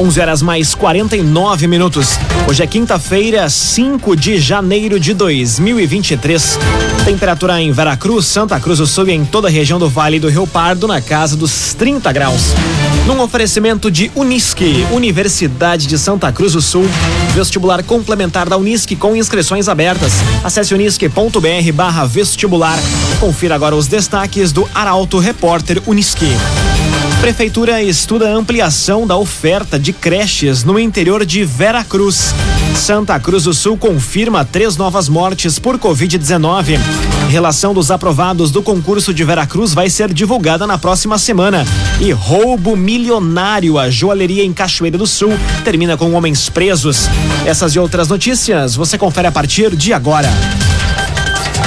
11 horas mais 49 minutos. Hoje é quinta-feira, 5 de janeiro de 2023. Temperatura em Veracruz, Santa Cruz do Sul e em toda a região do Vale do Rio Pardo na casa dos 30 graus. Num oferecimento de Unisque, Universidade de Santa Cruz do Sul, vestibular complementar da Unisque com inscrições abertas. Acesse unisque.br barra vestibular. Confira agora os destaques do Arauto Repórter Unisque. Prefeitura estuda ampliação da oferta de creches no interior de Veracruz. Santa Cruz do Sul confirma três novas mortes por Covid-19. Relação dos aprovados do concurso de Veracruz vai ser divulgada na próxima semana. E roubo milionário à joalheria em Cachoeira do Sul termina com homens presos. Essas e outras notícias você confere a partir de agora.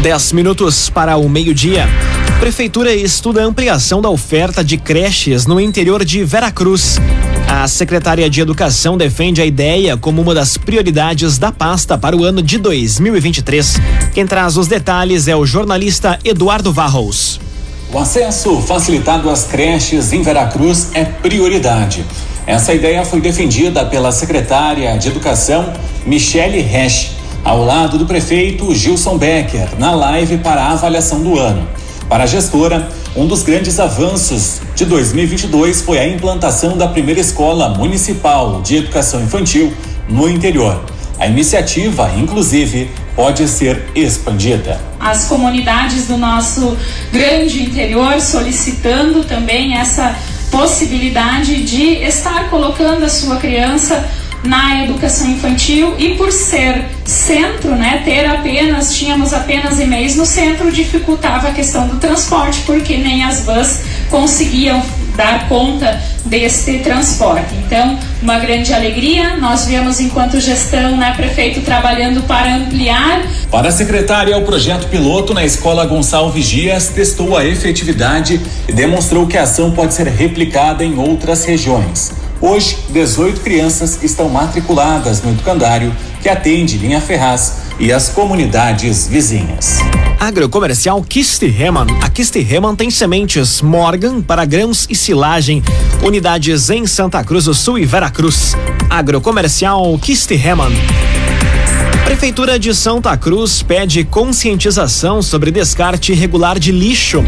10 minutos para o meio-dia. Prefeitura estuda a ampliação da oferta de creches no interior de Veracruz. A secretária de Educação defende a ideia como uma das prioridades da pasta para o ano de 2023. Quem traz os detalhes é o jornalista Eduardo Varros. O acesso facilitado às creches em Veracruz é prioridade. Essa ideia foi defendida pela secretária de Educação, Michele Resch ao lado do prefeito Gilson Becker, na live para a avaliação do ano. Para a gestora, um dos grandes avanços de 2022 foi a implantação da primeira escola municipal de educação infantil no interior. A iniciativa, inclusive, pode ser expandida. As comunidades do nosso grande interior solicitando também essa possibilidade de estar colocando a sua criança na educação infantil e por ser centro, né, ter apenas, tínhamos apenas e-mails no centro, dificultava a questão do transporte, porque nem as vans conseguiam dar conta deste transporte. Então, uma grande alegria. Nós viemos, enquanto gestão, né, prefeito, trabalhando para ampliar. Para a secretária, o projeto piloto na Escola Gonçalves Dias testou a efetividade e demonstrou que a ação pode ser replicada em outras regiões. Hoje, 18 crianças estão matriculadas no educandário que atende Linha Ferraz e as comunidades vizinhas. Agrocomercial Kistihemann. A Kistihemann tem sementes Morgan para grãos e silagem. Unidades em Santa Cruz do Sul e Veracruz. Agrocomercial Kistihemann. Prefeitura de Santa Cruz pede conscientização sobre descarte irregular de lixo.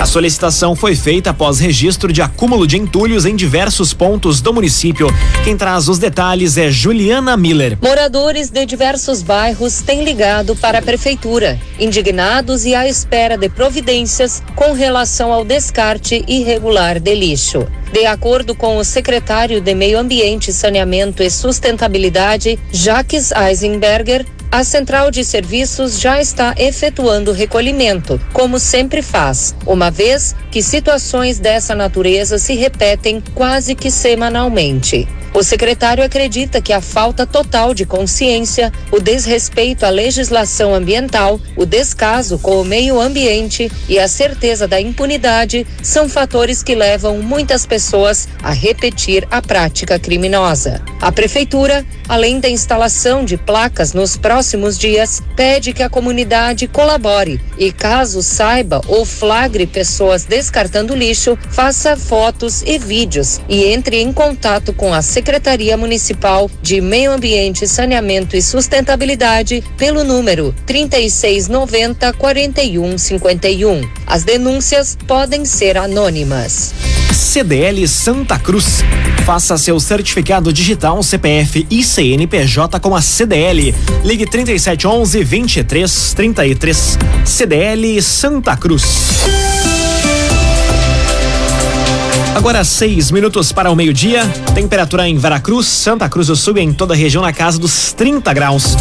A solicitação foi feita após registro de acúmulo de entulhos em diversos pontos do município. Quem traz os detalhes é Juliana Miller. Moradores de diversos bairros têm ligado para a prefeitura, indignados e à espera de providências com relação ao descarte irregular de lixo. De acordo com o secretário de Meio Ambiente, Saneamento e Sustentabilidade, Jacques Eisenberger, a central de serviços já está efetuando recolhimento, como sempre faz, uma vez que situações dessa natureza se repetem quase que semanalmente. O secretário acredita que a falta total de consciência, o desrespeito à legislação ambiental, o descaso com o meio ambiente e a certeza da impunidade são fatores que levam muitas pessoas a repetir a prática criminosa. A prefeitura, além da instalação de placas nos próximos dias, pede que a comunidade colabore e, caso saiba ou flagre pessoas descartando lixo, faça fotos e vídeos e entre em contato com a Secretaria Municipal de Meio Ambiente, Saneamento e Sustentabilidade pelo número 3690 4151. As denúncias podem ser anônimas. CDL Santa Cruz. Faça seu certificado digital CPF e CNPJ com a CDL. Ligue 3711 2333. CDL Santa Cruz. Agora seis minutos para o meio-dia. Temperatura em Veracruz, Santa Cruz do Sul e em toda a região na casa dos 30 graus.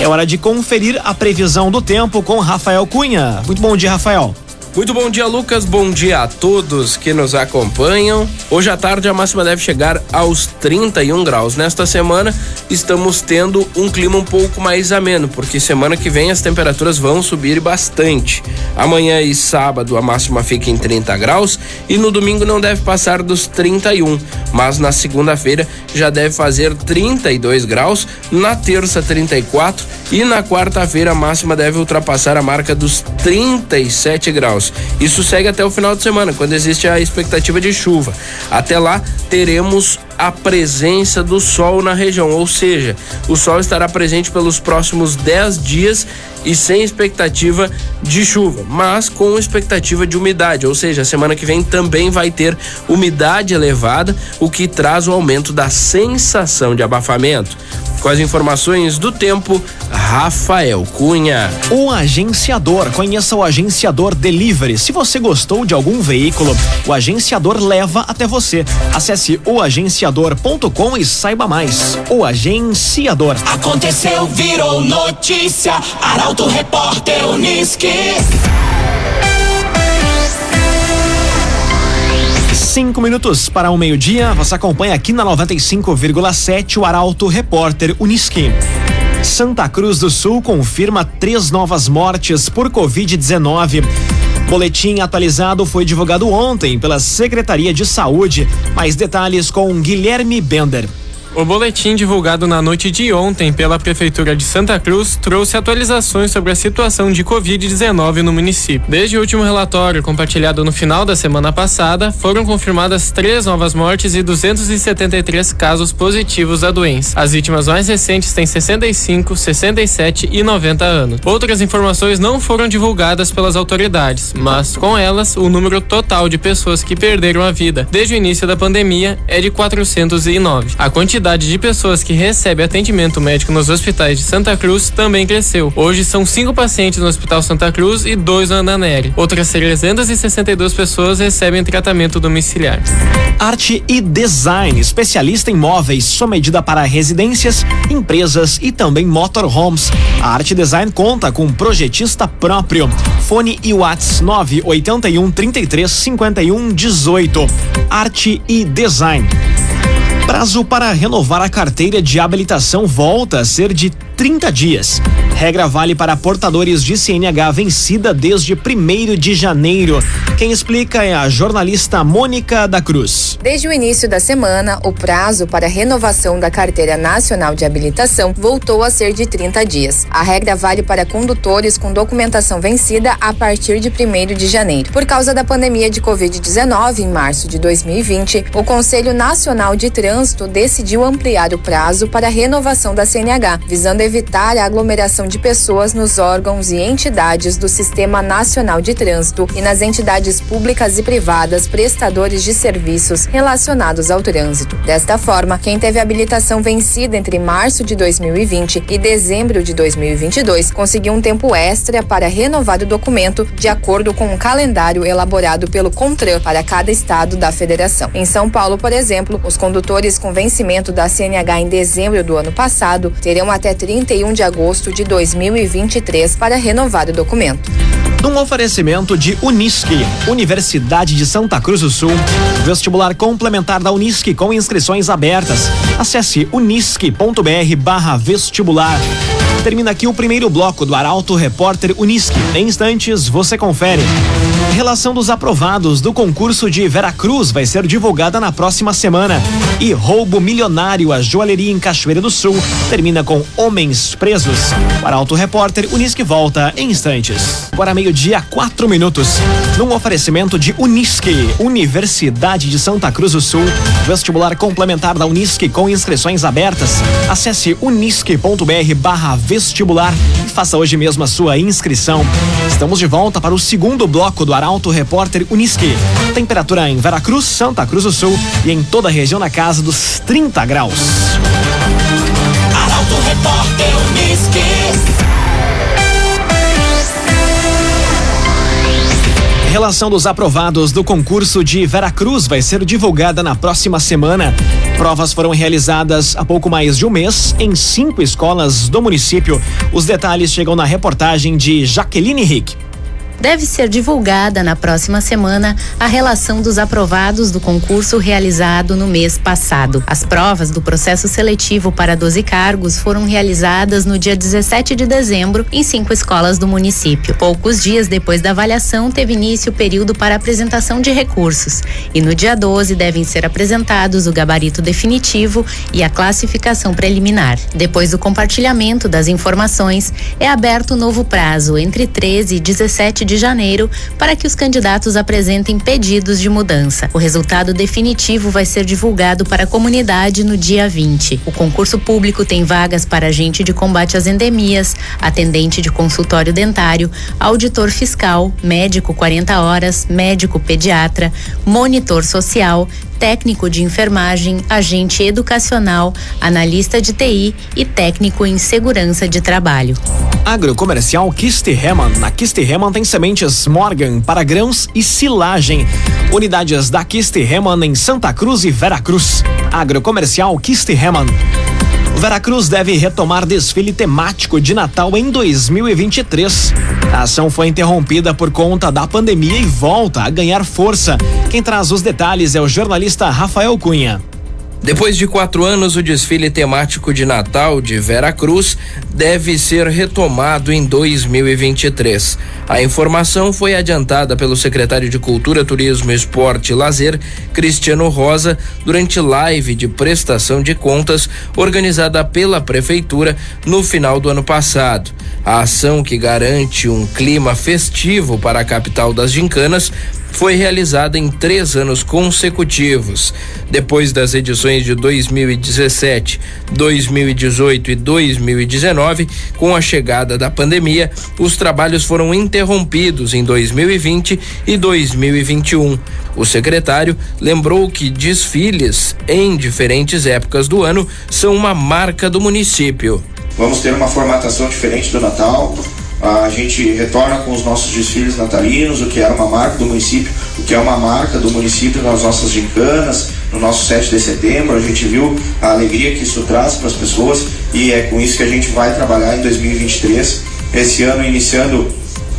É hora de conferir a previsão do tempo com Rafael Cunha. Muito bom dia, Rafael. Muito bom dia, Lucas. Bom dia a todos que nos acompanham. Hoje à tarde a máxima deve chegar aos 31 graus. Nesta semana estamos tendo um clima um pouco mais ameno, porque semana que vem as temperaturas vão subir bastante. Amanhã e sábado a máxima fica em 30 graus e no domingo não deve passar dos 31, mas na segunda-feira já deve fazer 32 graus, na terça 34 e na quarta-feira a máxima deve ultrapassar a marca dos 37 graus graus. Isso segue até o final de semana, quando existe a expectativa de chuva. Até lá, teremos a presença do sol na região, ou seja, o sol estará presente pelos próximos 10 dias e sem expectativa de chuva, mas com expectativa de umidade, ou seja, a semana que vem também vai ter umidade elevada, o que traz o aumento da sensação de abafamento. Com as informações do tempo, Rafael Cunha. O agenciador. Conheça o agenciador Delivery. Se você gostou de algum veículo, o agenciador leva até você. Acesse oagenciador.com e saiba mais. O agenciador. Aconteceu, virou notícia. Arauto Repórter Uniski. Cinco minutos para o meio-dia. Você acompanha aqui na 95,7 o Arauto Repórter Uniski. Santa Cruz do Sul confirma três novas mortes por Covid-19. Boletim atualizado foi divulgado ontem pela Secretaria de Saúde. Mais detalhes com Guilherme Bender. O boletim divulgado na noite de ontem pela Prefeitura de Santa Cruz trouxe atualizações sobre a situação de Covid-19 no município. Desde o último relatório, compartilhado no final da semana passada, foram confirmadas três novas mortes e 273 casos positivos da doença. As vítimas mais recentes têm 65, 67 e 90 anos. Outras informações não foram divulgadas pelas autoridades, mas com elas, o número total de pessoas que perderam a vida desde o início da pandemia é de 409. A quantidade quantidade de pessoas que recebem atendimento médico nos hospitais de Santa Cruz também cresceu. Hoje são cinco pacientes no Hospital Santa Cruz e dois no Ananeri. Outras 362 pessoas recebem tratamento domiciliar. Arte e Design, especialista em móveis, sua medida para residências, empresas e também motorhomes. A Arte Design conta com um projetista próprio. Fone e Whats 981 33 51 18. Arte e Design. Prazo para renovar a carteira de habilitação volta a ser de 30 dias. Regra vale para portadores de CNH vencida desde 1 de janeiro. Quem explica é a jornalista Mônica da Cruz. Desde o início da semana, o prazo para renovação da Carteira Nacional de Habilitação voltou a ser de 30 dias. A regra vale para condutores com documentação vencida a partir de 1 de janeiro. Por causa da pandemia de Covid-19, em março de 2020, o Conselho Nacional de Trânsito decidiu ampliar o prazo para a renovação da CNH, visando evitar a aglomeração de pessoas nos órgãos e entidades do Sistema Nacional de Trânsito e nas entidades públicas e privadas prestadores de serviços relacionados ao trânsito. Desta forma, quem teve habilitação vencida entre março de 2020 e dezembro de 2022 conseguiu um tempo extra para renovar o documento de acordo com um calendário elaborado pelo CONTRAN para cada estado da federação. Em São Paulo, por exemplo, os condutores com vencimento da CNH em dezembro do ano passado terão até 30 31 de agosto de 2023 para renovar o documento. Num oferecimento de Unisque, Universidade de Santa Cruz do Sul, vestibular complementar da Unisque com inscrições abertas. Acesse unisque.br/vestibular. Termina aqui o primeiro bloco do Arauto Repórter Unisque. Em instantes, você confere. Relação dos aprovados do concurso de Veracruz vai ser divulgada na próxima semana. E roubo milionário à joalheria em Cachoeira do Sul termina com homens presos. O Arauto Repórter Unisque volta em instantes. Agora meio-dia, quatro minutos. Num oferecimento de Unisque, Universidade de Santa Cruz do Sul. Vestibular complementar da Unisque com inscrições abertas. Acesse unisque.br vestibular e faça hoje mesmo a sua inscrição. Estamos de volta para o segundo bloco do Arauto Repórter Uniski. Temperatura em Veracruz, Santa Cruz do Sul e em toda a região na casa dos 30 graus. Arauto Repórter. Relação dos aprovados do concurso de Veracruz vai ser divulgada na próxima semana. Provas foram realizadas há pouco mais de um mês em cinco escolas do município. Os detalhes chegam na reportagem de Jaqueline Rick. Deve ser divulgada na próxima semana a relação dos aprovados do concurso realizado no mês passado. As provas do processo seletivo para 12 cargos foram realizadas no dia 17 de dezembro em cinco escolas do município. Poucos dias depois da avaliação, teve início o período para apresentação de recursos e no dia 12 devem ser apresentados o gabarito definitivo e a classificação preliminar. Depois do compartilhamento das informações, é aberto novo prazo entre 13 e 17 de janeiro para que os candidatos apresentem pedidos de mudança. O resultado definitivo vai ser divulgado para a comunidade no dia 20. O concurso público tem vagas para agente de combate às endemias, atendente de consultório dentário, auditor fiscal, médico 40 horas, médico pediatra, monitor social, técnico de enfermagem, agente educacional, analista de TI e técnico em segurança de trabalho. Agrocomercial Kistihemann. Na Kistihemann tem sementes Morgan para grãos e silagem. Unidades da Kistihemann em Santa Cruz e Veracruz. Agrocomercial Kistihemann. Veracruz deve retomar desfile temático de Natal em 2023. A ação foi interrompida por conta da pandemia e volta a ganhar força. Quem traz os detalhes é o jornalista Rafael Cunha. Depois de quatro anos, o desfile temático de Natal de Vera Cruz deve ser retomado em 2023. A informação foi adiantada pelo secretário de Cultura, Turismo, Esporte e Lazer, Cristiano Rosa, durante live de prestação de contas organizada pela Prefeitura no final do ano passado. A ação que garante um clima festivo para a capital das gincanas foi realizada em três anos consecutivos. Depois das edições de 2017, 2018 e 2019, com a chegada da pandemia, os trabalhos foram interrompidos em 2020 e 2021. O secretário lembrou que desfiles em diferentes épocas do ano são uma marca do município. Vamos ter uma formatação diferente do Natal, a gente retorna com os nossos desfiles natalinos, o que era uma marca do município, o que é uma marca do município nas nossas gincanas, no nosso 7 de setembro. A gente viu a alegria que isso traz para as pessoas e é com isso que a gente vai trabalhar em 2023. Esse ano iniciando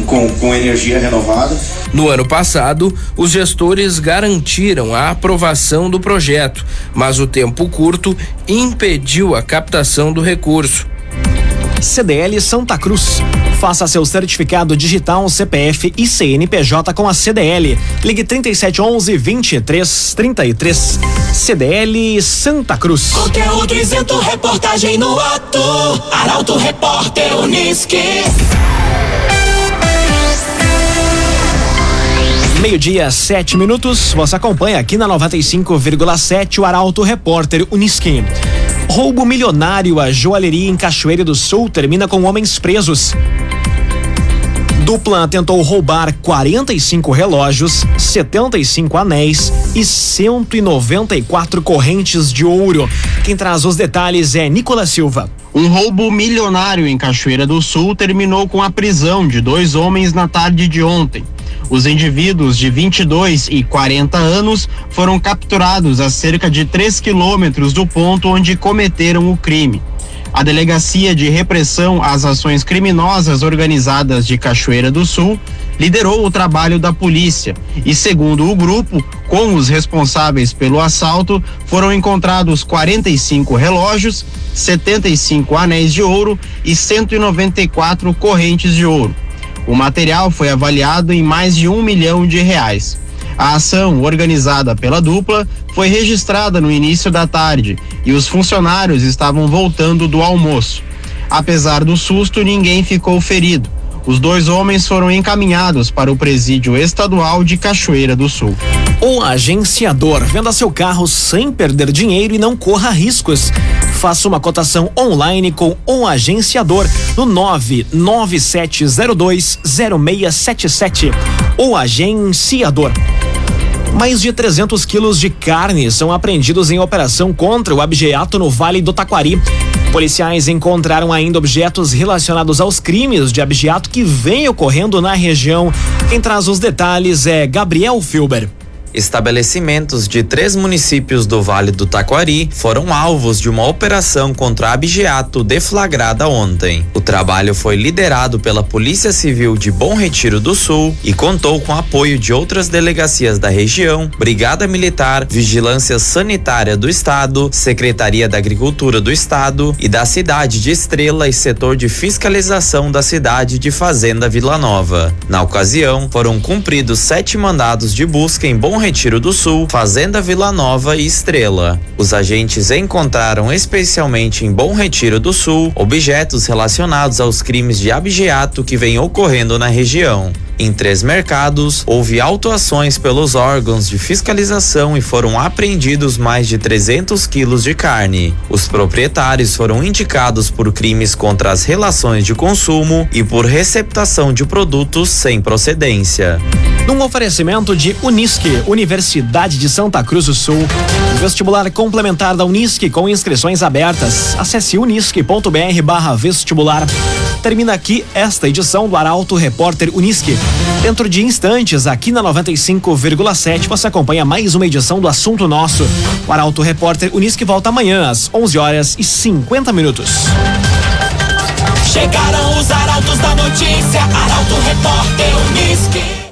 com, com energia renovada. No ano passado, os gestores garantiram a aprovação do projeto, mas o tempo curto impediu a captação do recurso. CDL Santa Cruz. Faça seu certificado digital CPF e CNPJ com a CDL. Ligue 3711 2333. CDL Santa Cruz. Conteúdo isento, reportagem no ato. Arauto Repórter Uniski. Meio-dia, sete minutos. Você acompanha aqui na 95,7 o Arauto Repórter Uniski. Roubo milionário à joalheria em Cachoeira do Sul termina com homens presos. Dupla tentou roubar 45 relógios, 75 anéis e 194 correntes de ouro. Quem traz os detalhes é Nicolas Silva. Um roubo milionário em Cachoeira do Sul terminou com a prisão de dois homens na tarde de ontem. Os indivíduos de 22 e 40 anos foram capturados a cerca de 3 quilômetros do ponto onde cometeram o crime. A Delegacia de Repressão às Ações Criminosas Organizadas de Cachoeira do Sul liderou o trabalho da polícia e, segundo o grupo, com os responsáveis pelo assalto, foram encontrados 45 relógios, 75 anéis de ouro e 194 correntes de ouro. O material foi avaliado em mais de um milhão de reais. A ação, organizada pela dupla, foi registrada no início da tarde e os funcionários estavam voltando do almoço. Apesar do susto, ninguém ficou ferido. Os dois homens foram encaminhados para o presídio estadual de Cachoeira do Sul. O agenciador venda seu carro sem perder dinheiro e não corra riscos. Faça uma cotação online com o agenciador no 997020677. O agenciador. Mais de 300 quilos de carne são apreendidos em operação contra o abjeato no Vale do Taquari. Policiais encontraram ainda objetos relacionados aos crimes de abjeato que vem ocorrendo na região. Quem traz os detalhes é Gabriel Filber. Estabelecimentos de três municípios do Vale do Taquari foram alvos de uma operação contra abigeato deflagrada ontem. O trabalho foi liderado pela Polícia Civil de Bom Retiro do Sul e contou com apoio de outras delegacias da região, Brigada Militar, Vigilância Sanitária do Estado, Secretaria da Agricultura do Estado e da cidade de Estrela e setor de fiscalização da cidade de Fazenda Vila Nova. Na ocasião, foram cumpridos sete mandados de busca em Bom Retiro do Sul, Fazenda Vila Nova e Estrela. Os agentes encontraram especialmente em Bom Retiro do Sul objetos relacionados aos crimes de abigeato que vem ocorrendo na região. Em três mercados, houve autuações pelos órgãos de fiscalização e foram apreendidos mais de 300 quilos de carne. Os proprietários foram indicados por crimes contra as relações de consumo e por receptação de produtos sem procedência. Num oferecimento de Unisque, Universidade de Santa Cruz do Sul. Vestibular complementar da Unisque com inscrições abertas. Acesse unisque.br barra vestibular. Termina aqui esta edição do Arauto Repórter Unisque. Dentro de instantes, aqui na 95,7, você acompanha mais uma edição do Assunto Nosso. O Arauto Repórter Unisque volta amanhã às 11 horas e 50 minutos. Chegaram os arautos da notícia, Arauto Repórter Unisque.